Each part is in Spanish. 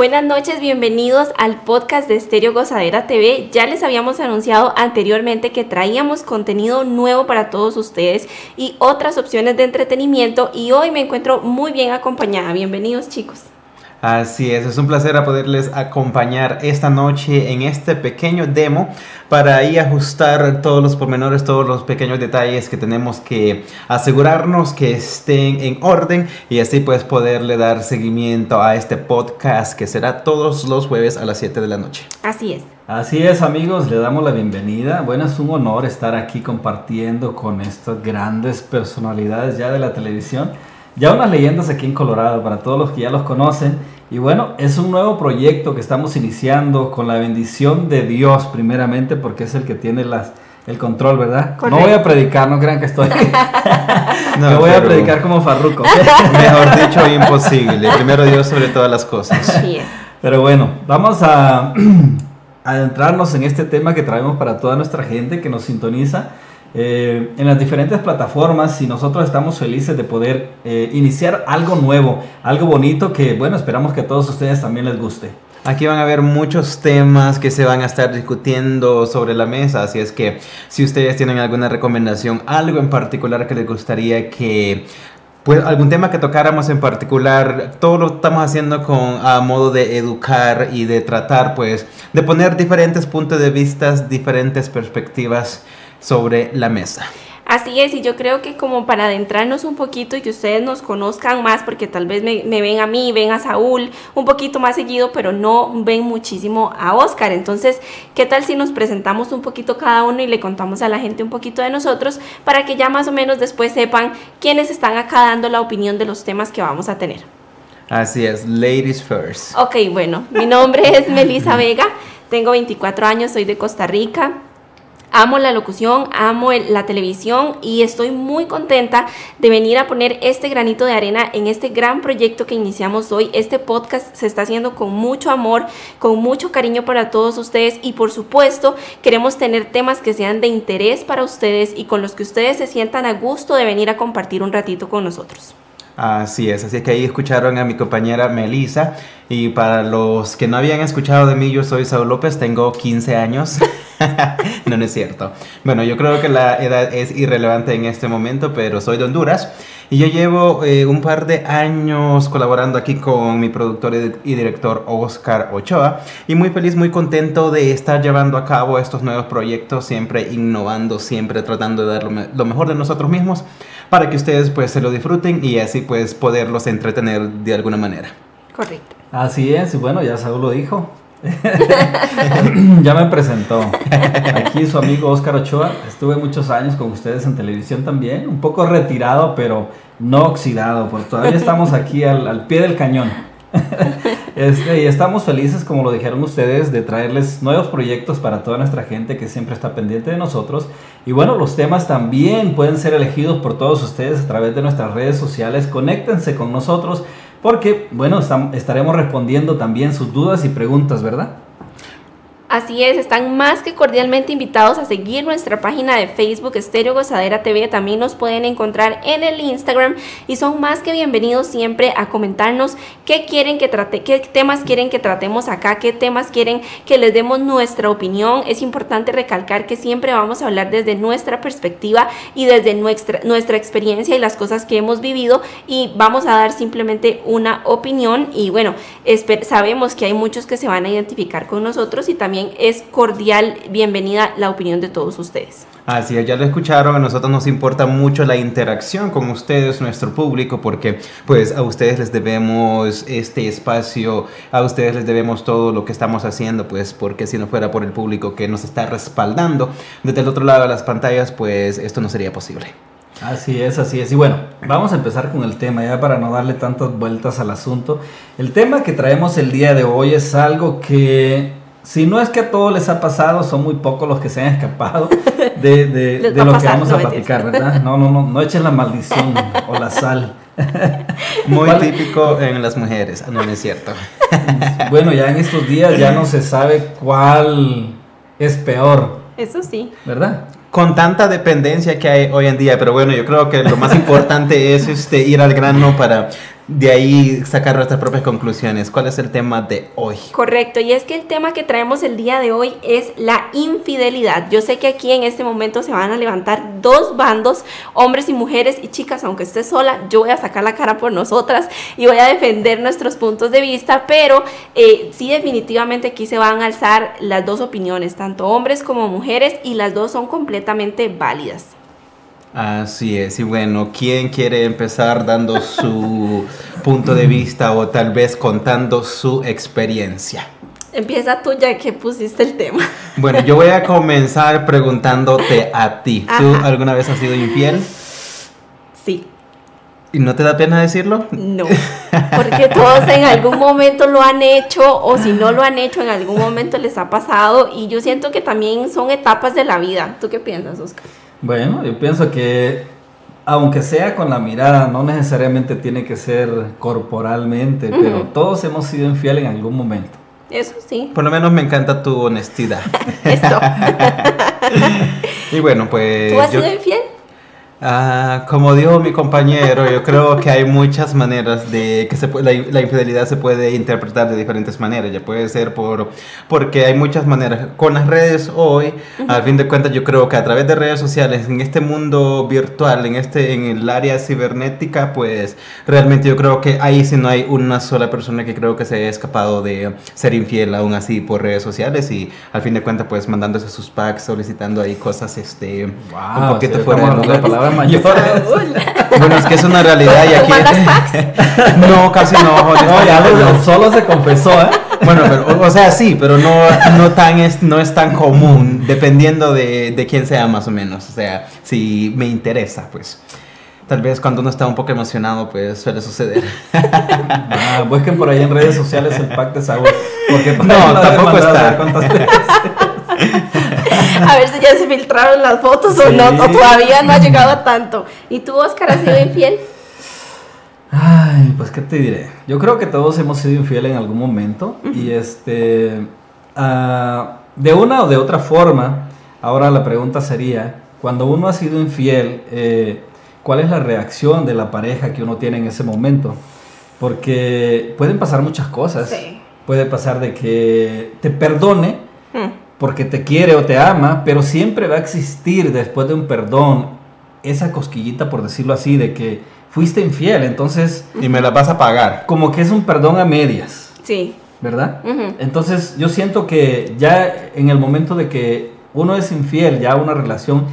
Buenas noches, bienvenidos al podcast de Estéreo Gozadera TV. Ya les habíamos anunciado anteriormente que traíamos contenido nuevo para todos ustedes y otras opciones de entretenimiento y hoy me encuentro muy bien acompañada. Bienvenidos chicos. Así es, es un placer a poderles acompañar esta noche en este pequeño demo para ahí ajustar todos los pormenores, todos los pequeños detalles que tenemos que asegurarnos que estén en orden y así pues poderle dar seguimiento a este podcast que será todos los jueves a las 7 de la noche. Así es. Así es amigos, le damos la bienvenida. Bueno, es un honor estar aquí compartiendo con estas grandes personalidades ya de la televisión ya unas leyendas aquí en Colorado para todos los que ya los conocen. Y bueno, es un nuevo proyecto que estamos iniciando con la bendición de Dios primeramente porque es el que tiene las, el control, ¿verdad? No voy a predicar, no crean que estoy. no, voy a predicar como Farruco. Mejor dicho, imposible. Primero Dios sobre todas las cosas. Pero bueno, vamos a adentrarnos en este tema que traemos para toda nuestra gente que nos sintoniza. Eh, en las diferentes plataformas y nosotros estamos felices de poder eh, iniciar algo nuevo, algo bonito que, bueno, esperamos que a todos ustedes también les guste. Aquí van a haber muchos temas que se van a estar discutiendo sobre la mesa, así es que si ustedes tienen alguna recomendación, algo en particular que les gustaría que pues algún tema que tocáramos en particular, todo lo estamos haciendo con a modo de educar y de tratar pues de poner diferentes puntos de vista, diferentes perspectivas sobre la mesa. Así es, y yo creo que como para adentrarnos un poquito y que ustedes nos conozcan más, porque tal vez me, ven a mí, ven a Saúl un poquito más seguido, pero no ven muchísimo a Oscar. Entonces, ¿qué tal si nos presentamos un poquito cada uno y le contamos a la gente un poquito de nosotros para que ya más o menos después sepan quiénes están acá dando la opinión de los temas que vamos a tener? Así es, ladies first. Ok, bueno, mi nombre es Melissa Vega, tengo 24 años, soy de Costa Rica. Amo la locución, amo la televisión y estoy muy contenta de venir a poner este granito de arena en este gran proyecto que iniciamos hoy. Este podcast se está haciendo con mucho amor, con mucho cariño para todos ustedes y por supuesto queremos tener temas que sean de interés para ustedes y con los que ustedes se sientan a gusto de venir a compartir un ratito con nosotros. Así es, así que ahí escucharon a mi compañera Melissa y para los que no habían escuchado de mí, yo soy Saúl López, tengo 15 años. no, no es cierto. Bueno, yo creo que la edad es irrelevante en este momento, pero soy de Honduras. Y yo llevo eh, un par de años colaborando aquí con mi productor y director Oscar Ochoa. Y muy feliz, muy contento de estar llevando a cabo estos nuevos proyectos, siempre innovando, siempre tratando de dar lo mejor de nosotros mismos para que ustedes pues se lo disfruten y así pues poderlos entretener de alguna manera. Correcto. Así es, y bueno, ya Saúl lo dijo. ya me presentó. Aquí su amigo Oscar Ochoa. Estuve muchos años con ustedes en televisión también. Un poco retirado, pero no oxidado, porque todavía estamos aquí al, pie del cañón. Este, y estamos felices, como lo dijeron ustedes, de traerles nuevos proyectos para toda nuestra gente que siempre está pendiente de nosotros. Y bueno, los temas también pueden ser elegidos por todos ustedes a través de nuestras redes sociales. Conéctense con nosotros porque, bueno, estaremos respondiendo también sus dudas y preguntas, ¿verdad? Así es, están más que cordialmente invitados a seguir nuestra página de Facebook Estéreo Gozadera TV. También nos pueden encontrar en el Instagram y son más que bienvenidos siempre a comentarnos qué quieren que trate, qué temas quieren que tratemos acá, qué temas quieren que les demos nuestra opinión. Es importante recalcar que siempre vamos a hablar desde nuestra perspectiva y desde nuestra, nuestra experiencia y las cosas que hemos vivido y vamos a dar simplemente una opinión y bueno, sabemos que hay muchos que se van a identificar con nosotros y también es cordial bienvenida la opinión de todos ustedes. Así es, ya lo escucharon, a nosotros nos importa mucho la interacción con ustedes, nuestro público, porque pues a ustedes les debemos este espacio, a ustedes les debemos todo lo que estamos haciendo, pues porque si no fuera por el público que nos está respaldando desde el otro lado de las pantallas, pues esto no sería posible. Así es, así es. Y bueno, vamos a empezar con el tema, ya para no darle tantas vueltas al asunto. El tema que traemos el día de hoy es algo que si no es que a todos les ha pasado, son muy pocos los que se han escapado de, de, lo que vamos a platicar, ¿verdad? No, no, no, no echen la maldición o la sal. Muy típico en las mujeres, no, no es cierto. Bueno, ya en estos días ya no se sabe cuál es peor. Eso sí. ¿Verdad? Con tanta dependencia que hay hoy en día, pero bueno, yo creo que lo más importante es este, ir al grano para de ahí sacar nuestras propias conclusiones. ¿Cuál es el tema de hoy? Correcto, y es que el tema que traemos el día de hoy es la infidelidad. Yo sé que aquí en este momento se van a levantar dos bandos, hombres y mujeres, y chicas, aunque esté sola, yo voy a sacar la cara por nosotras y voy a defender nuestros puntos de vista, pero eh, sí definitivamente aquí se van a alzar las dos opiniones, tanto hombres como mujeres, y las dos son completamente válidas. Así es, y bueno, ¿quién quiere empezar dando su punto de vista o tal vez contando su experiencia? Empieza tú ya que pusiste el tema. Bueno, yo voy a comenzar preguntándote a ti. ¿Tú Ajá. alguna vez has sido infiel? Sí. ¿Y no te da pena decirlo? No, porque todos en algún momento lo han hecho o si no lo han hecho en algún momento les ha pasado y yo siento que también son etapas de la vida. ¿Tú qué piensas, Oscar? Bueno, yo pienso que aunque sea con la mirada, no necesariamente tiene que ser corporalmente, pero todos hemos sido infiel en algún momento. Eso sí. Por lo menos me encanta tu honestidad. Esto. Y bueno, pues... ¿Tú has yo- sido infiel? Ah, como dijo mi compañero, yo creo que hay muchas maneras de que se la, la infidelidad se puede interpretar de diferentes maneras. Ya puede ser por porque hay muchas maneras. Con las redes hoy, al fin de cuentas, yo creo que a través de redes sociales, en este mundo virtual, en este en el área cibernética, pues realmente yo creo que ahí sí no hay una sola persona que creo que se haya escapado de ser infiel aún así por redes sociales y al fin de cuentas, pues mandándose sus packs, solicitando ahí cosas, este, un Wow, poquito sí, fuera de mayores. Bueno, es que es una realidad y ¿Tú aquí. packs? No, casi no. No, ya lo- solo se confesó, ¿eh? Bueno, pero, o, sea, sí, pero no, no, tan es, no es tan común, dependiendo de, de quién sea más o menos. O sea, si me interesa, pues. Tal vez cuando uno está un poco emocionado, pues suele suceder. Ah, busquen por ahí en redes sociales el pack de Saúl. Porque por No, tampoco está. A ver si ya se filtraron las fotos o no, o todavía no ha llegado a tanto. ¿Y tú, Oscar, has sido infiel? Ay, pues qué te diré. Yo creo que todos hemos sido infieles en algún momento y este, ah, de una o de otra forma, ahora la pregunta sería, cuando uno ha sido infiel, eh, ¿cuál es la reacción de la pareja que uno tiene en ese momento? Porque pueden pasar muchas cosas. Sí. Puede pasar de que te perdone Hmm. Porque te quiere o te ama, pero siempre va a existir después de un perdón esa cosquillita, por decirlo así, de que fuiste infiel. Entonces, Y me la vas a pagar. como que es un perdón a medias, Sí. ¿verdad? Entonces, yo siento que ya en el momento de que uno es infiel, ya una relación,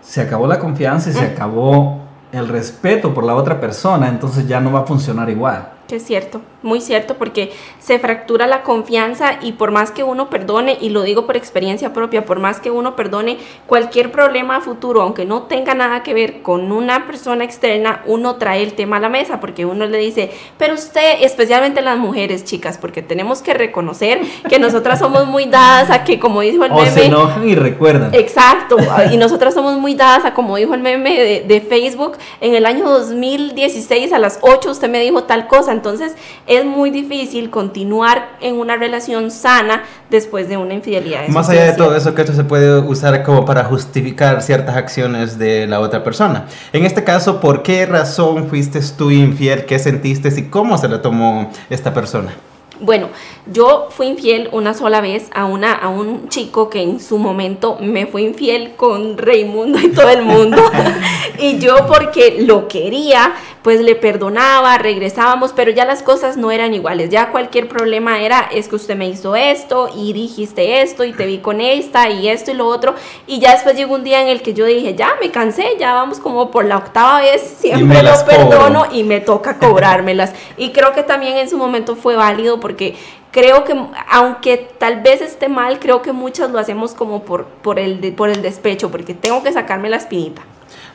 se acabó la confianza y se acabó el respeto por la otra persona, entonces ya no va a funcionar igual. Que es cierto, muy cierto, porque se fractura la confianza y por más que uno perdone, y lo digo por experiencia propia, por más que uno perdone cualquier problema a futuro, aunque no tenga nada que ver con una persona externa, uno trae el tema a la mesa, porque uno le dice, pero usted, especialmente las mujeres, chicas, porque tenemos que reconocer que nosotras somos muy dadas a que, como dijo el O se meme, enojan y recuerdan. Exacto, y nosotras somos muy dadas a, como dijo el meme de, de Facebook, en el año 2016 a las 8 usted me dijo tal cosa, entonces es muy difícil continuar en una relación sana después de una infidelidad. Eso Más allá de todo eso, que esto se puede usar como para justificar ciertas acciones de la otra persona. En este caso, ¿por qué razón fuiste tú infiel? ¿Qué sentiste y cómo se lo tomó esta persona? Bueno, yo fui infiel una sola vez a, una, a un chico que en su momento me fue infiel con Raimundo y todo el mundo. y yo porque lo quería, pues le perdonaba, regresábamos, pero ya las cosas no eran iguales. Ya cualquier problema era, es que usted me hizo esto y dijiste esto y te vi con esta y esto y lo otro. Y ya después llegó un día en el que yo dije, ya me cansé, ya vamos como por la octava vez, siempre lo cobro. perdono y me toca cobrármelas. Y creo que también en su momento fue válido porque creo que aunque tal vez esté mal, creo que muchas lo hacemos como por, por, el, de- por el despecho, porque tengo que sacarme la espinita.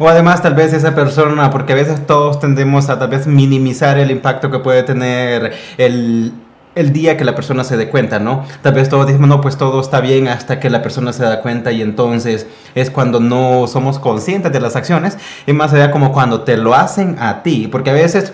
O además tal vez esa persona, porque a veces todos tendemos a tal vez minimizar el impacto que puede tener el, el día que la persona se dé cuenta, ¿no? Tal vez todos decimos, no, pues todo está bien hasta que la persona se da cuenta y entonces es cuando no somos conscientes de las acciones y más allá como cuando te lo hacen a ti, porque a veces...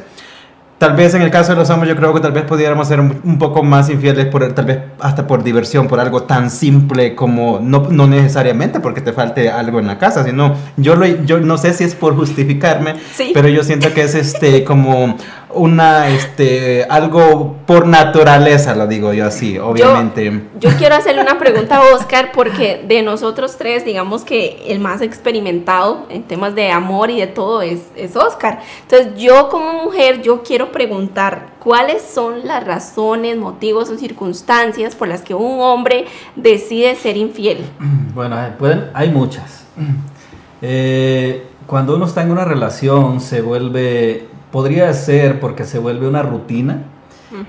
Tal vez en el caso de los hombres yo creo que tal vez pudiéramos ser un poco más infieles por tal vez hasta por diversión, por algo tan simple como no, no necesariamente porque te falte algo en la casa, sino yo lo, yo no sé si es por justificarme, Sí. pero yo siento que es este como una, este, algo por naturaleza, lo digo yo así, obviamente. Yo, quiero hacerle una pregunta a Oscar porque de nosotros tres, digamos que el más experimentado en temas de amor y de todo es, es Oscar. Entonces yo como mujer, yo quiero preguntar cuáles son las razones, motivos o circunstancias por las que un hombre decide ser infiel. Bueno, pueden, hay muchas. Eh, cuando uno está en una relación se vuelve, podría ser porque se vuelve una rutina.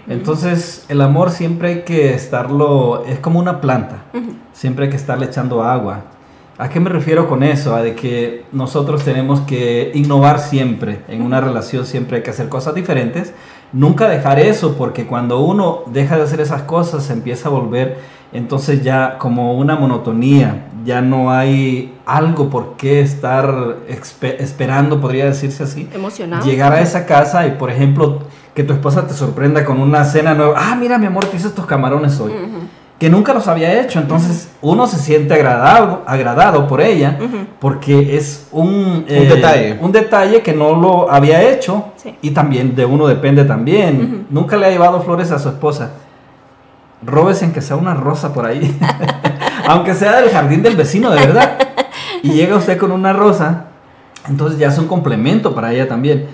Entonces el amor siempre hay que estarlo, es como una planta, siempre hay que estarle echando agua. ¿A qué me refiero con eso? A de que nosotros tenemos que innovar siempre, en una relación siempre hay que hacer cosas diferentes, nunca dejar eso, porque cuando uno deja de hacer esas cosas se empieza a volver entonces ya como una monotonía, ya no hay algo por qué estar esperando, podría decirse así. Emocionado. Llegar a esa casa y, por ejemplo, que tu esposa te sorprenda con una cena nueva. Ah, mira, mi amor, te hice estos camarones hoy. Que nunca los había hecho. Entonces, uno se siente agradado, agradado por ella, porque es un, un, eh, detalle. un detalle que no lo había hecho. Y también de uno depende también. Nunca le ha llevado flores a su esposa robes en que sea una rosa por ahí, aunque sea del jardín del vecino, de verdad. Y llega usted con una rosa, entonces ya es un complemento para ella también.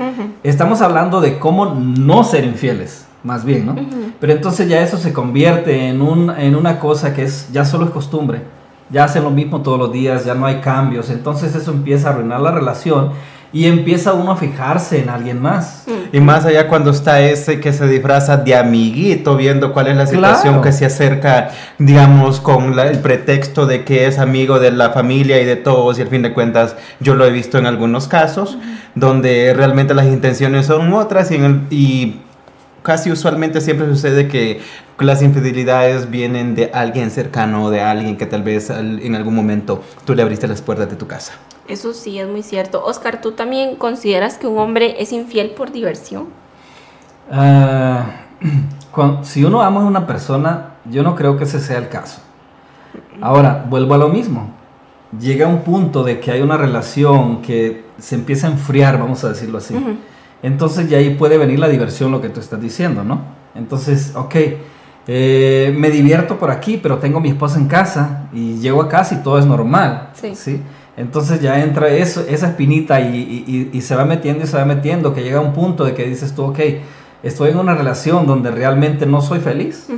Estamos hablando de cómo no ser infieles, más bien, ¿no? Pero entonces ya eso se convierte en, un, en una cosa que es ya solo es costumbre. Ya hacen lo mismo todos los días, ya no hay cambios. Entonces eso empieza a arruinar la relación y empieza uno a fijarse en alguien más. Y más allá cuando está ese que se disfraza de amiguito, viendo cuál es la situación que se acerca, digamos, con el pretexto de que es amigo de la familia y de todos, y al fin de cuentas yo lo he visto en algunos casos, donde realmente las intenciones son otras y, y casi usualmente siempre sucede que las infidelidades vienen de alguien cercano, de alguien que tal vez en algún momento tú le abriste las puertas de tu casa. Eso sí es muy cierto. Oscar, ¿tú también consideras que un hombre es infiel por diversión? Ah, si uno ama a una persona, yo no creo que ese sea el caso. Ahora, vuelvo a lo mismo. Llega un punto de que hay una relación que se empieza a enfriar, vamos a decirlo así. Entonces ya ahí puede venir la diversión, lo que tú estás diciendo, ¿no? Entonces, ok, eh, me divierto por aquí, pero tengo a mi esposa en casa y llego a casa y todo es normal. Sí. ¿sí? Entonces ya entra eso, esa espinita y, se va metiendo y se va metiendo, que llega a un punto de que dices tú, ok, estoy en una relación donde realmente no soy feliz.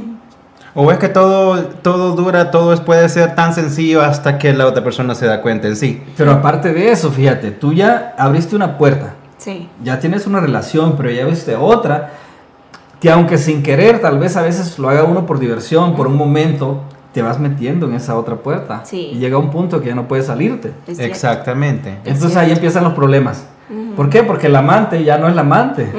O es que todo, todo dura, todo puede ser tan sencillo hasta que la otra persona se da cuenta en sí. Pero aparte de eso, fíjate, tú ya abriste una puerta. Sí. Ya tienes una relación, pero ya viste otra que aunque sin querer, tal vez a veces lo haga uno por diversión, por un momento, te vas metiendo en esa otra puerta. Y llega un punto que ya no puedes salirte. Exactamente. Entonces ahí empiezan los problemas. ¿Por qué? Porque el amante ya no es la amante,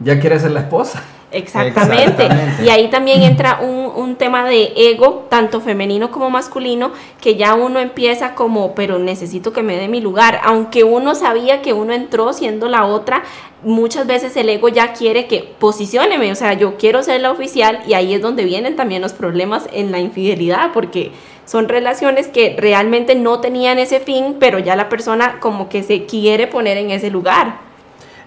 ya quiere ser la esposa. Exactamente. Y ahí también entra un, un, tema de ego, tanto femenino como masculino, que ya uno empieza como, pero necesito que me dé mi lugar. Aunque uno sabía que uno entró siendo la otra, muchas veces el ego ya quiere que posicioneme, o sea, yo quiero ser la oficial y ahí es donde vienen también los problemas en la infidelidad, porque son relaciones que realmente no tenían ese fin, pero ya la persona como que se quiere poner en ese lugar.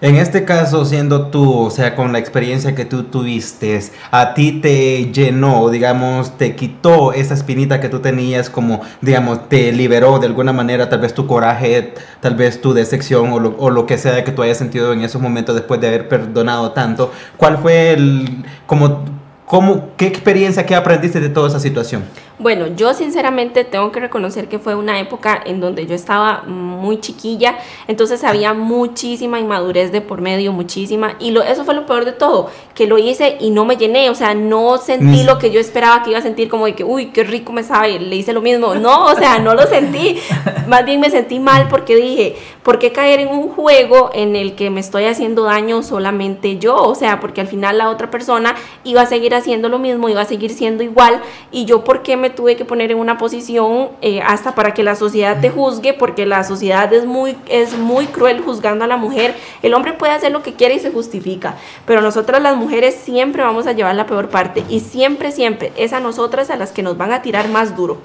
En este caso, siendo tú, o sea, con la experiencia que tú tuviste, a ti te llenó, digamos, te quitó esa espinita que tú tenías, como, digamos, te liberó de alguna manera, tal vez tu coraje, tal vez tu decepción o lo, lo que sea que tú hayas sentido en esos momentos después de haber perdonado tanto. ¿Cuál fue el, como, cómo, qué experiencia, qué aprendiste de toda esa situación? Bueno, yo sinceramente tengo que reconocer que fue una época en donde yo estaba muy chiquilla, entonces había muchísima inmadurez de por medio, muchísima, y lo, eso fue lo peor de todo, que lo hice y no me llené, o sea, no sentí lo que yo esperaba que iba a sentir, como de que, uy, qué rico me sabe, le hice lo mismo, no, o sea, no lo sentí, más bien me sentí mal porque dije, ¿por qué caer en un juego en el que me estoy haciendo daño solamente yo? O sea, porque al final la otra persona iba a seguir haciendo lo mismo, iba a seguir siendo igual, y yo, ¿por qué me tuve que poner en una posición eh, hasta para que la sociedad te juzgue, porque la sociedad es muy, es muy cruel juzgando a la mujer. El hombre puede hacer lo que quiere y se justifica, pero nosotras las mujeres siempre vamos a llevar la peor parte y siempre, siempre es a nosotras a las que nos van a tirar más duro.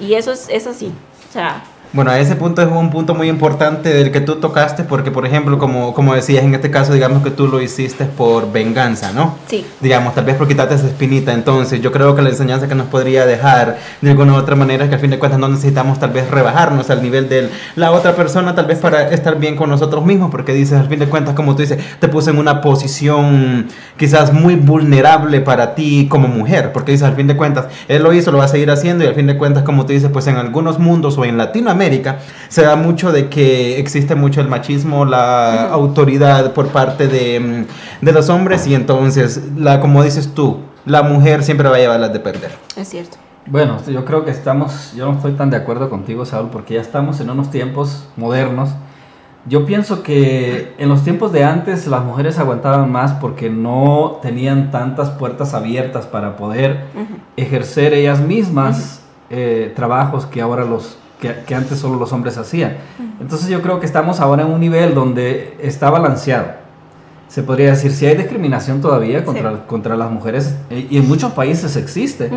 Y eso es, eso sí. O sea, Bueno, a ese punto es un punto muy importante del que tú tocaste, porque, por ejemplo, como, como decías, en este caso, digamos que tú lo hiciste por venganza, ¿no? Sí. Digamos, tal vez por quitarte esa espinita. Entonces, yo creo que la enseñanza que nos podría dejar de alguna u otra manera es que al fin de cuentas no necesitamos tal vez rebajarnos al nivel de la otra persona, tal vez para estar bien con nosotros mismos, porque dices, al fin de cuentas, como tú dices, te puse en una posición quizás muy vulnerable para ti como mujer, porque dices, al fin de cuentas, él lo hizo, lo va a seguir haciendo, y al fin de cuentas, como tú dices, pues en algunos mundos o en Latinoamérica, se da mucho de que existe mucho el machismo, la autoridad por parte de, de, los hombres y entonces, la, como dices tú, la mujer siempre va a llevar las de perder. Es cierto. Bueno, yo creo que estamos, yo no estoy tan de acuerdo contigo, Saúl, porque ya estamos en unos tiempos modernos. Yo pienso que en los tiempos de antes las mujeres aguantaban más porque no tenían tantas puertas abiertas para poder ejercer ellas mismas eh, trabajos que ahora los que, antes solo los hombres hacían. Entonces yo creo que estamos ahora en un nivel donde está balanceado. Se podría decir, si hay discriminación todavía contra, contra las mujeres, eh, y en muchos países existe,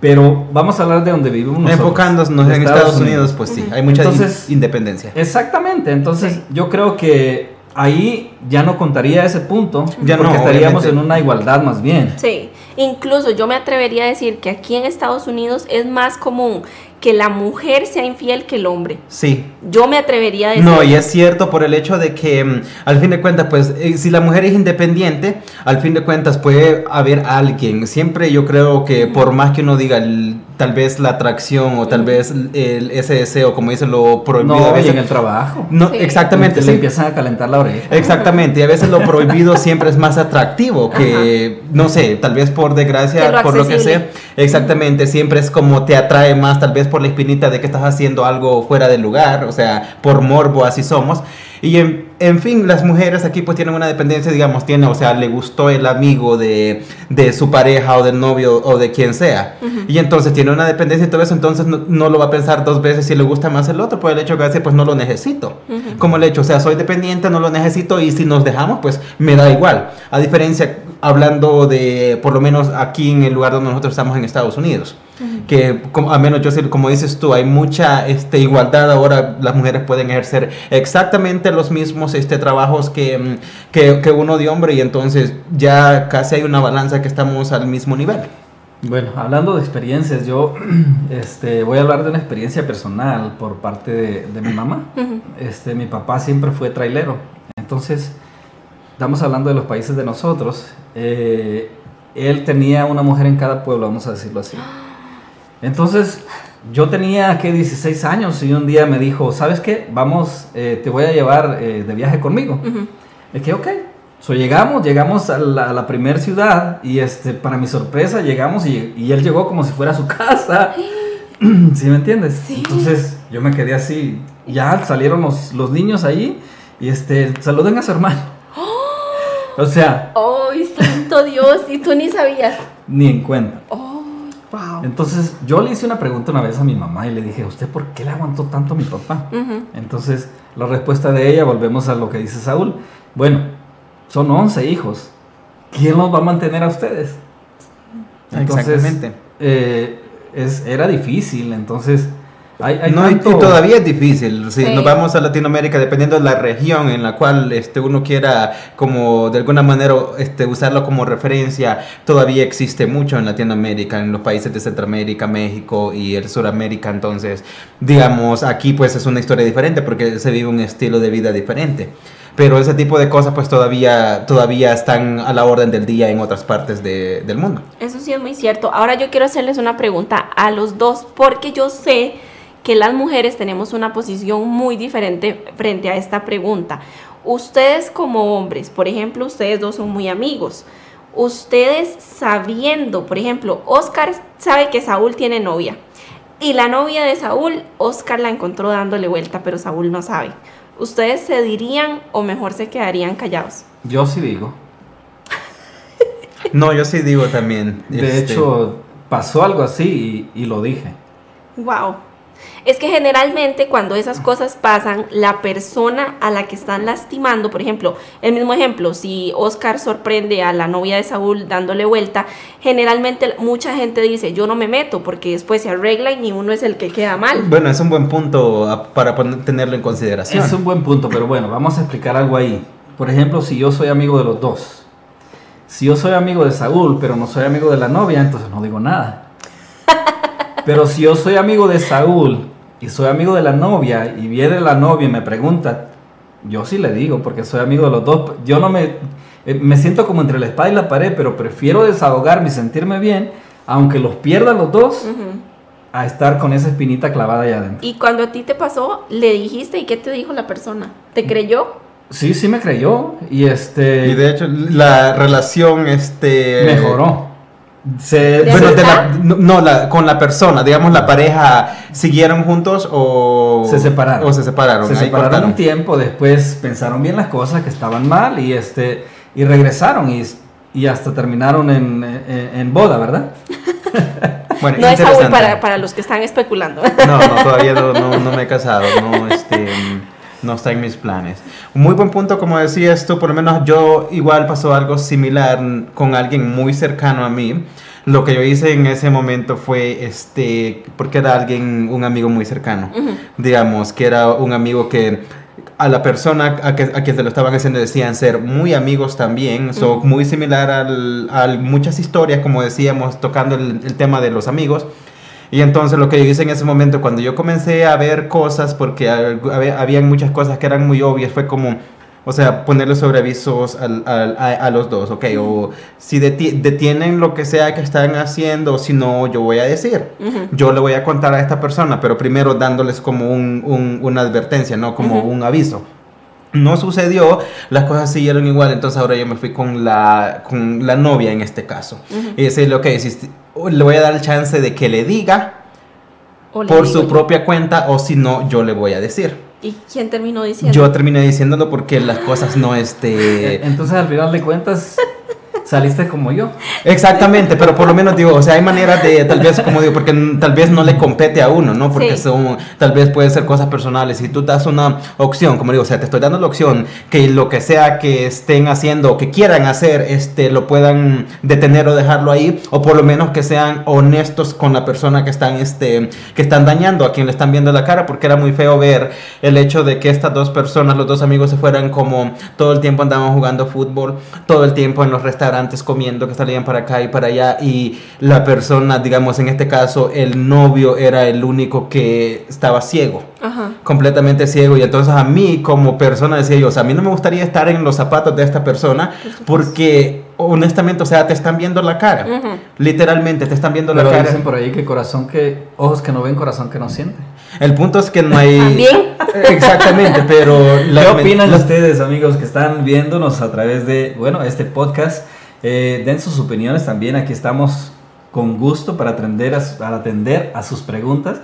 pero vamos a hablar de donde vivimos Enfocándonos en Estados, Unidos, pues sí, hay mucha independencia. Exactamente, entonces yo creo que ahí ya no contaría ese punto, ya porque estaríamos en una igualdad más bien. Sí, incluso yo me atrevería a decir que aquí en Estados Unidos es más común que la mujer sea infiel que el hombre. Sí. Yo me atrevería a decir. No, y es cierto por el hecho de que mm, al fin de cuentas, pues eh, si la mujer es independiente, al fin de cuentas puede haber alguien. Siempre yo creo que por más que uno diga tal vez la atracción o tal vez el, ese deseo, como dice lo prohibido no, a veces. en el trabajo. No, exactamente. Se empiezan a calentar la oreja. Exactamente, y a veces lo prohibido siempre es más atractivo que, no sé, tal vez por desgracia, por lo que sea. Exactamente, siempre es como te atrae más, tal vez por la espinita de que estás haciendo algo fuera del lugar, o sea, por morbo así somos. Y en, en, fin, las mujeres aquí pues tienen una dependencia, digamos, tiene, o sea, le gustó el amigo de, de su pareja o del novio o de quien sea. Y entonces tiene una dependencia y todo eso, entonces no, lo va a pensar dos veces si le gusta más el otro, por el hecho que hace, pues no lo necesito. Como el hecho, o sea, soy dependiente, no lo necesito y si nos dejamos, pues me da igual. A diferencia, hablando de, por lo menos aquí en el lugar donde nosotros estamos en Estados Unidos que como, a menos yo sé, como dices tú, hay mucha este, igualdad ahora, las mujeres pueden ejercer exactamente los mismos este, trabajos que, que, que uno de hombre y entonces ya casi hay una balanza que estamos al mismo nivel. Bueno, hablando de experiencias, yo este, voy a hablar de una experiencia personal por parte de, de mi mamá. este, mi papá siempre fue trailero, entonces estamos hablando de los países de nosotros. Eh, él tenía una mujer en cada pueblo, vamos a decirlo así. Entonces, yo tenía que 16 años y un día me dijo, ¿sabes qué? Vamos, eh, te voy a llevar eh, de viaje conmigo. Le dije, ok. So, llegamos, llegamos a la, la primera ciudad y este, para mi sorpresa llegamos y, y, él llegó como si fuera a su casa. ¿Sí me entiendes? Entonces yo me quedé así. Ya salieron los, los niños ahí y este, saluden a su hermano. O sea. ¡Ay, santo Dios! Y tú ni sabías. Ni en cuenta. Oh. Entonces yo le hice una pregunta una vez a mi mamá y le dije, ¿usted por qué le aguantó tanto a mi papá? Entonces la respuesta de ella, volvemos a lo que dice Saúl, bueno, son 11 hijos, ¿quién los va a mantener a ustedes? Entonces, Exactamente. Eh, es, era difícil, entonces no, y, todavía es difícil. Si nos vamos a Latinoamérica, dependiendo de la región en la cual este, uno quiera, como de alguna manera, este, usarlo como referencia, todavía existe mucho en Latinoamérica, en los países de Centroamérica, México y el Suramérica. Entonces, digamos, aquí pues es una historia diferente porque se vive un estilo de vida diferente pero ese tipo de cosas pues todavía, todavía están a la orden del día en otras partes de, del mundo. Eso sí es muy cierto. Ahora yo quiero hacerles una pregunta a los dos porque yo sé que las mujeres tenemos una posición muy diferente frente a esta pregunta. Ustedes como hombres, por ejemplo, ustedes dos son muy amigos. Ustedes sabiendo, por ejemplo, Oscar sabe que Saúl tiene novia. Y la novia de Saúl, Oscar la encontró dándole vuelta, pero Saúl no sabe. ¿Ustedes se dirían o mejor se quedarían callados? Yo sí digo. no, yo sí digo también. De este, hecho, pasó algo así y, y lo dije. Wow. Es que generalmente cuando esas cosas pasan, la persona a la que están lastimando, por ejemplo, el mismo ejemplo, si Oscar sorprende a la novia de Saúl dándole vuelta, generalmente mucha gente dice, yo no me meto porque después se arreglan y uno es el que queda mal. Bueno, es un buen punto para tenerlo en consideración. Es un buen punto, pero bueno, vamos a explicar algo ahí. Por ejemplo, si yo soy amigo de los dos, si yo soy amigo de Saúl, pero no soy amigo de la novia, entonces no digo nada. Pero si yo soy amigo de Saúl y soy amigo de la novia y viene la novia y me pregunta, yo sí le digo porque soy amigo de los dos. Yo no me, eh, me siento como entre la espada y la pared, pero prefiero desahogarme y sentirme bien, aunque los pierda los dos, a estar con esa espinita clavada allá adentro. Y cuando a ti te pasó, le dijiste y qué te dijo la persona? ¿Te creyó? Sí, sí me creyó y este... Y de hecho la relación este... Mejoró bueno, no, la, con la persona, digamos, la pareja, ¿siguieron juntos o se separaron? O se separaron. Se separaron un tiempo, después pensaron bien las cosas que estaban mal y este y regresaron y, y hasta terminaron en, en, boda, ¿verdad? bueno, no es aún para, para, los que están especulando. no, no, todavía no, no, me he casado, no, este no está en mis planes. Un muy buen punto, como decías tú, por lo menos yo igual pasó algo similar con alguien muy cercano a mí. Lo que yo hice en ese momento fue, este, porque era alguien, un amigo muy cercano, digamos, que era un amigo que a la persona a, que, a quien se lo estaban haciendo decían ser muy amigos también, son muy similar al, a muchas historias, como decíamos, tocando el, el tema de los amigos. Y entonces lo que yo hice en ese momento, cuando yo comencé a ver cosas, porque había, muchas cosas que eran muy obvias, fue como, o sea, ponerle sobreavisos a, los dos, ok, o si detienen lo que sea que están haciendo, si no, yo voy a decir, yo le voy a contar a esta persona, pero primero dándoles como una advertencia, no como un aviso. No sucedió, las cosas siguieron igual, entonces ahora yo me fui con la, con la novia en este caso. Y decirle, ok, si, le voy a dar el chance de que le diga por su propia cuenta o si no, yo le voy a decir. ¿Y quién terminó diciendo? Yo terminé diciéndolo porque las cosas no, este... Entonces al final de cuentas saliste como yo. Exactamente, pero por lo menos digo, o sea, hay maneras de, tal vez, como digo, porque tal vez no le compete a uno, ¿no? Porque son, tal vez pueden ser cosas personales. Si tú das una opción, como digo, o sea, te estoy dando la opción que lo que sea que estén haciendo o que quieran hacer, este, lo puedan detener o dejarlo ahí, o por lo menos que sean honestos con la persona que están, este, que están dañando, a quien le están viendo la cara, porque era muy feo ver el hecho de que estas dos personas, los dos amigos, se fueran como todo el tiempo andaban jugando fútbol, todo el tiempo en los restaurantes antes comiendo, que salían para acá y para allá, y la persona, digamos, en este caso, el novio era el único que estaba ciego, completamente ciego, y entonces a mí como persona decía yo, o sea, a mí no me gustaría estar en los zapatos de esta persona, porque honestamente, o sea, te están viendo la cara, literalmente te están viendo la cara. dicen por ahí que corazón que, ojos que no ven, corazón que no siente. El punto es que no hay... ¿También? Exactamente, pero... ¿Qué opinan ustedes, amigos, que están viéndonos a través de, bueno, este podcast? Eh, den sus opiniones también. Aquí estamos con gusto para atender a, para atender a sus preguntas.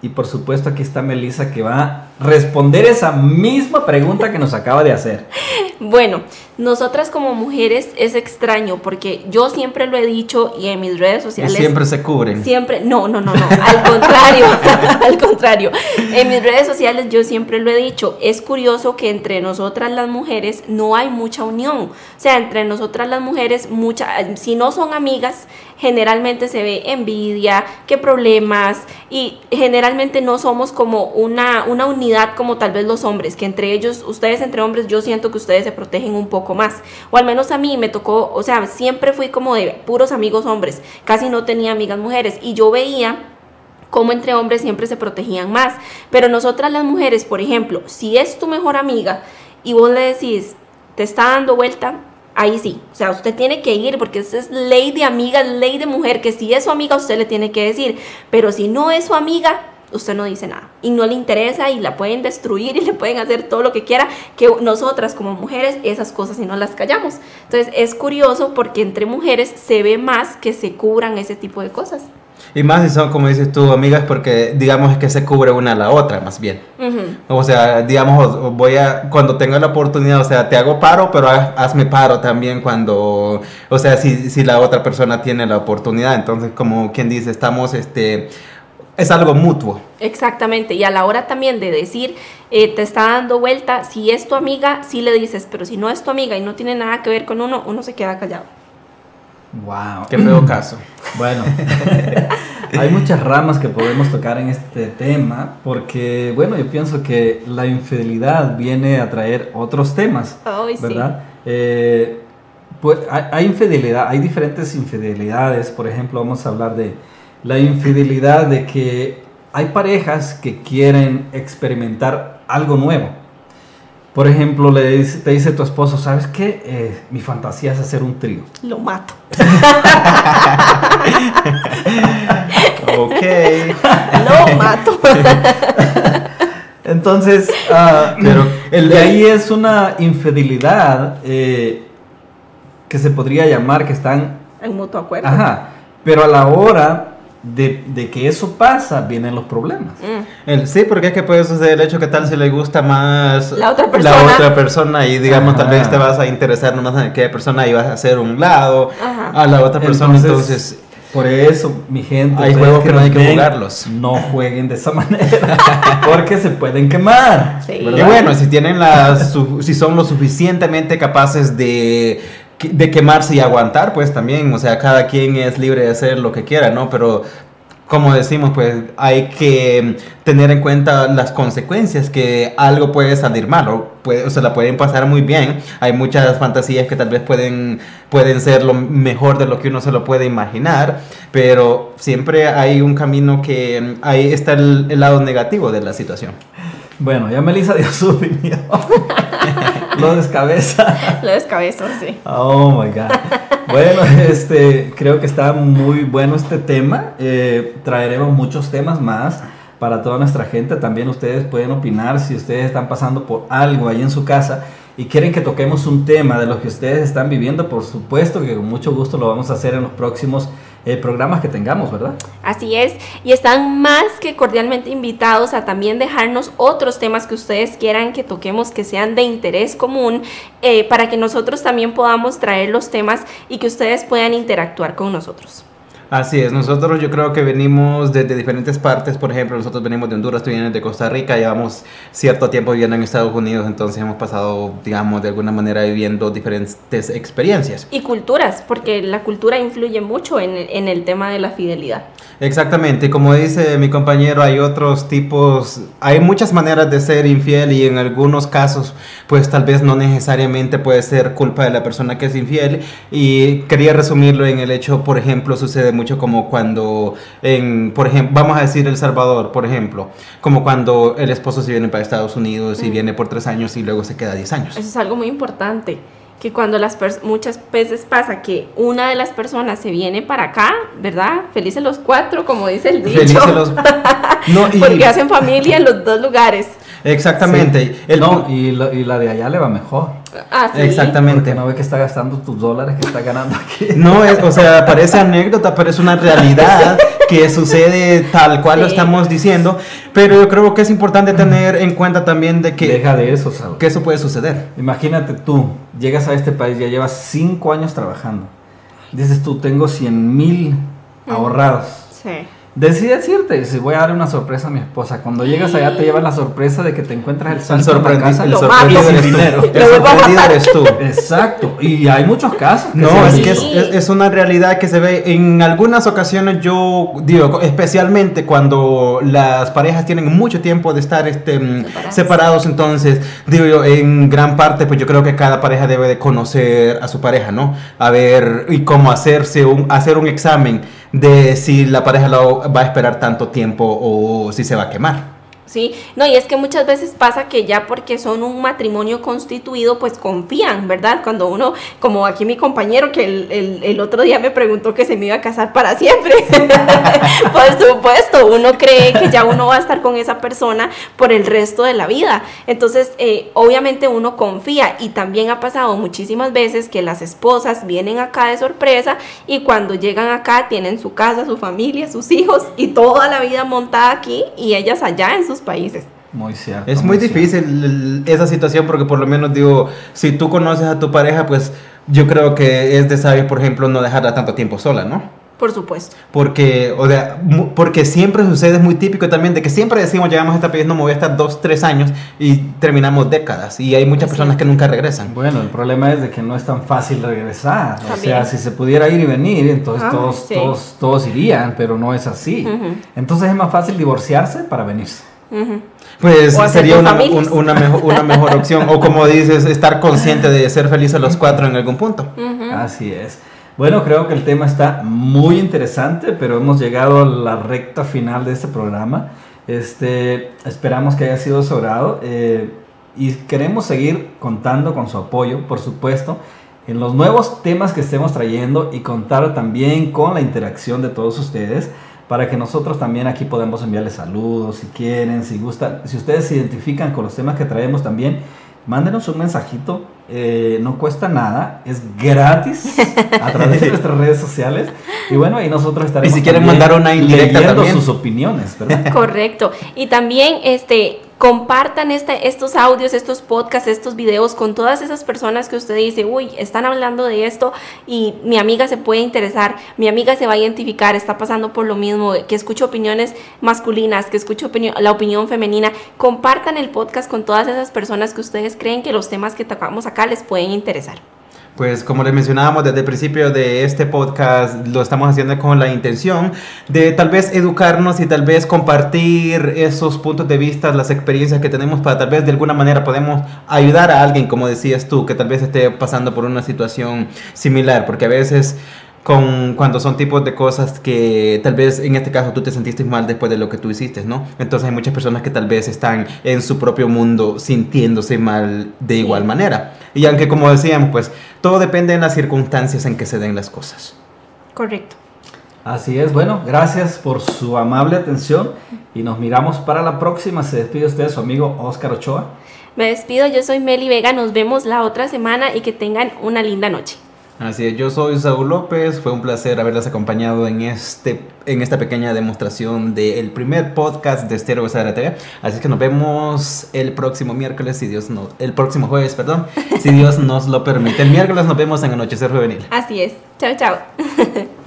Y por supuesto aquí está Melissa que va a responder esa misma pregunta que nos acaba de hacer. Bueno, nosotras como mujeres es extraño porque yo siempre lo he dicho y en mis redes sociales... siempre se cubren. Siempre, no, no, no, no, al contrario, al contrario. En mis redes sociales yo siempre lo he dicho, es curioso que entre nosotras las mujeres no hay mucha unión. O sea, entre nosotras las mujeres, mucha, si no son amigas, generalmente se ve envidia, qué problemas y generalmente no somos como una, una unidad como tal vez los hombres, que entre ellos, ustedes entre hombres, yo siento que ustedes se protegen un poco más. O al menos a mí me tocó, o sea, siempre fui como de puros amigos hombres, casi no tenía amigas mujeres y yo veía como entre hombres siempre se protegían más. Pero nosotras las mujeres, por ejemplo, si es tu mejor amiga y vos le decís, te está dando vuelta, ahí sí. O sea, usted tiene que ir porque esa es ley de amiga, ley de mujer, que si es su amiga usted le tiene que decir. Pero si no es su amiga, usted no dice nada y no le interesa y la pueden destruir y le pueden hacer todo lo que quiera, que nosotras como mujeres esas cosas y no las callamos. Entonces es curioso porque entre mujeres se ve más que se cubran ese tipo de cosas. Y más si son, como dices tú, amigas, porque digamos que se cubre una a la otra, más bien. O sea, digamos, voy a, cuando tenga la oportunidad, o sea, te hago paro, pero hazme paro también cuando, o sea, si, si la otra persona tiene la oportunidad. Entonces, como quien dice, estamos, este, es algo mutuo. Exactamente, y a la hora también de decir, eh, te está dando vuelta, si es tu amiga, sí le dices, pero si no es tu amiga y no tiene nada que ver con uno, uno se queda callado. Wow. Qué feo caso. Bueno, hay muchas ramas que podemos tocar en este tema, porque, bueno, yo pienso que la infidelidad viene a traer otros temas, Ay, sí. ¿verdad? Eh, pues hay, hay infidelidad, hay diferentes infidelidades, por ejemplo, vamos a hablar de la infidelidad de que hay parejas que quieren experimentar algo nuevo. Por ejemplo, le dice- te dice tu esposo, ¿sabes qué? Eh, mi fantasía es hacer un trío. Lo mato. Ok. Lo mato. Entonces, ah, Pero el de ahí es una infidelidad eh, que se podría llamar que están, en mutuo acuerdo. ajá, pero a la hora de, de que eso pasa vienen los problemas. Mm. El- sí, porque es que puede suceder el hecho que tal si le gusta más La otra persona. otra persona y digamos tal vez Ajá. te vas a interesar nomás en aquella persona y vas a hacer un lado Ajá. a la otra persona, entonces, por eso, mi gente, Hay juegos que no hay que ven, jugarlos. No jueguen de esa manera, porque se pueden quemar. Sí. y bueno, si tienen las su- si son lo suficientemente capaces de de quemarse y aguantar, pues también, o sea, cada quien es libre de hacer lo que quiera, ¿no? Pero como decimos, pues hay que tener en cuenta las consecuencias que algo puede salir mal o, puede, o se la pueden pasar muy bien. Hay muchas fantasías que tal vez pueden, pueden ser lo mejor de lo que uno se lo puede imaginar, pero siempre hay un camino que ahí está el, el lado negativo de la situación. Bueno, ya Melissa dio su opinión. Lo descabeza. Lo descabezo, sí. Oh my God. Bueno, este, creo que está muy bueno este tema. Eh, traeremos muchos temas más para toda nuestra gente. También ustedes pueden opinar si ustedes están pasando por algo ahí en su casa y quieren que toquemos un tema de lo que ustedes están viviendo. Por supuesto que con mucho gusto lo vamos a hacer en los próximos eh, programas que tengamos, ¿verdad? Así es, y están más que cordialmente invitados a también dejarnos otros temas que ustedes quieran que toquemos que sean de interés común eh, para que nosotros también podamos traer los temas y que ustedes puedan interactuar con nosotros. Así es, nosotros yo creo que venimos desde diferentes partes, por ejemplo, nosotros venimos de Honduras, tú vienes de Costa Rica, llevamos cierto tiempo viviendo en Estados Unidos, entonces hemos pasado, digamos, de alguna manera viviendo diferentes experiencias. Y culturas, porque la cultura influye mucho en, en el tema de la fidelidad. Exactamente, como dice mi compañero, hay otros tipos, hay muchas maneras de ser infiel y en algunos casos, pues tal vez no necesariamente puede ser culpa de la persona que es infiel. Y quería resumirlo en el hecho, por ejemplo, sucede mucho como cuando, en, por ejemplo, vamos a decir El Salvador, por ejemplo, como cuando el esposo se viene para Estados Unidos y viene por tres años y luego se queda diez años. Eso es algo muy importante. Que cuando las muchas veces pasa que una de las personas se viene para acá, ¿verdad? Felices los cuatro, como dice el dicho. Felices los... No, y- Porque hacen familia en los dos lugares. Exactamente. Sí. El- no, y, la- y la de allá le va mejor. Ah, sí. Exactamente. Porque no ve que está gastando tus dólares que está ganando aquí. No, es, o sea, parece anécdota, pero es una realidad que sucede tal cual lo Sí. estamos diciendo. Pero yo creo que es importante tener en cuenta también de que, Deja de eso, Saúl. que eso puede suceder. Imagínate tú, llegas a este país, ya llevas cinco años trabajando. Dices tú, tengo 100 mil ahorrados. Sí. Decides irte, si voy a dar una sorpresa a mi esposa. Cuando llegas allá te llevas la sorpresa de que te encuentras el El, santo en la casa. el Lo sorprendido eres dinero. El sorprendido eres tú. Exacto, y hay muchos casos. que No, es que es, visto. es- es una realidad que se ve en algunas ocasiones. Yo digo, especialmente cuando las parejas tienen mucho tiempo de estar este, mm, Separados. separados. Entonces, digo yo, en gran parte, pues yo creo que cada pareja debe de conocer a su pareja, ¿no? A ver y cómo hacerse un, hacer un examen de si la pareja lo va a esperar tanto tiempo o si se va a quemar. Sí, no, y es que muchas veces pasa que ya porque son un matrimonio constituido, pues confían, ¿verdad? Cuando uno, como aquí mi compañero que el, el- otro día me preguntó que se me iba a casar para siempre. por supuesto, uno cree que ya uno va a estar con esa persona por el resto de la vida. Entonces, eh, obviamente uno confía y también ha pasado muchísimas veces que las esposas vienen acá de sorpresa y cuando llegan acá tienen su casa, su familia, sus hijos y toda la vida montada aquí y ellas allá en sus países. Muy cierto. Es muy cierto. difícil el- esa situación porque por lo menos digo, si tú conoces a tu pareja, pues yo creo que es de sabio, por ejemplo, no dejarla tanto tiempo sola, ¿no? Por supuesto. Porque, o sea, porque siempre sucede, es muy típico también, de que siempre decimos, llegamos a esta país, no me voy a estar dos, tres años y terminamos décadas. Y hay muchas Es personas que nunca regresan. Bueno, el problema es de que no es tan fácil regresar. O También. sea, si se pudiera ir y venir, entonces Ah, todos, sí. todos, todos irían, pero no es así. Ujú. Entonces es más fácil divorciarse para venirse. Pues sería una, un- una, mejor, una mejor opción. O como dices, estar consciente de ser felices los cuatro en algún punto. Así es. Bueno, creo que el tema está muy interesante, pero hemos llegado a la recta final de este programa. Este, esperamos que haya sido agrado eh, y queremos seguir contando con su apoyo, por supuesto, en los nuevos temas que estemos trayendo y contar también con la interacción de todos ustedes para que nosotros también aquí podamos enviarles saludos si quieren, si gustan, si ustedes se identifican con los temas que traemos también, mándenos un mensajito, eh, no cuesta nada, es gratis a través de nuestras redes sociales y bueno, ahí nosotros estaremos Y si quieren mandar una indirecta leyendo también. sus opiniones, ¿verdad? Correcto. Y también este compartan este, estos audios, estos podcasts, estos videos con todas esas personas que usted dice, uy, están hablando de esto y mi amiga se puede interesar, mi amiga se va a identificar, está pasando por lo mismo, que escucho opiniones masculinas, que escucho opini- la opinión femenina. Compartan el podcast con todas esas personas que ustedes creen que los temas que tocamos acá les pueden interesar. Pues como les mencionábamos desde el principio de este podcast, lo estamos haciendo con la intención de tal vez educarnos y tal vez compartir esos puntos de vista, las experiencias que tenemos para tal vez de alguna manera podemos ayudar a alguien, como decías tú, que tal vez esté pasando por una situación similar, porque a veces con cuando son tipos de cosas que tal vez en este caso tú te sentiste mal después de lo que tú hiciste, ¿no? Entonces hay muchas personas que tal vez están en su propio mundo sintiéndose mal de Sí. igual manera. Y aunque como decíamos, pues todo depende de las circunstancias en que se den las cosas. Correcto. Así es, bueno, gracias por su amable atención y nos miramos para la próxima. Se despide usted su amigo Oscar Ochoa. Me despido, yo soy Meli Vega, nos vemos la otra semana y que tengan una linda noche. Así es, yo soy Saúl López, fue un placer haberles acompañado en, este, en esta pequeña demostración del primer podcast de Estéreo Besara TV. Así que nos vemos el próximo miércoles, si Dios no, el próximo jueves, perdón, si Dios nos lo permite. El miércoles nos vemos en Anochecer Juvenil. Así es. Chao, chao.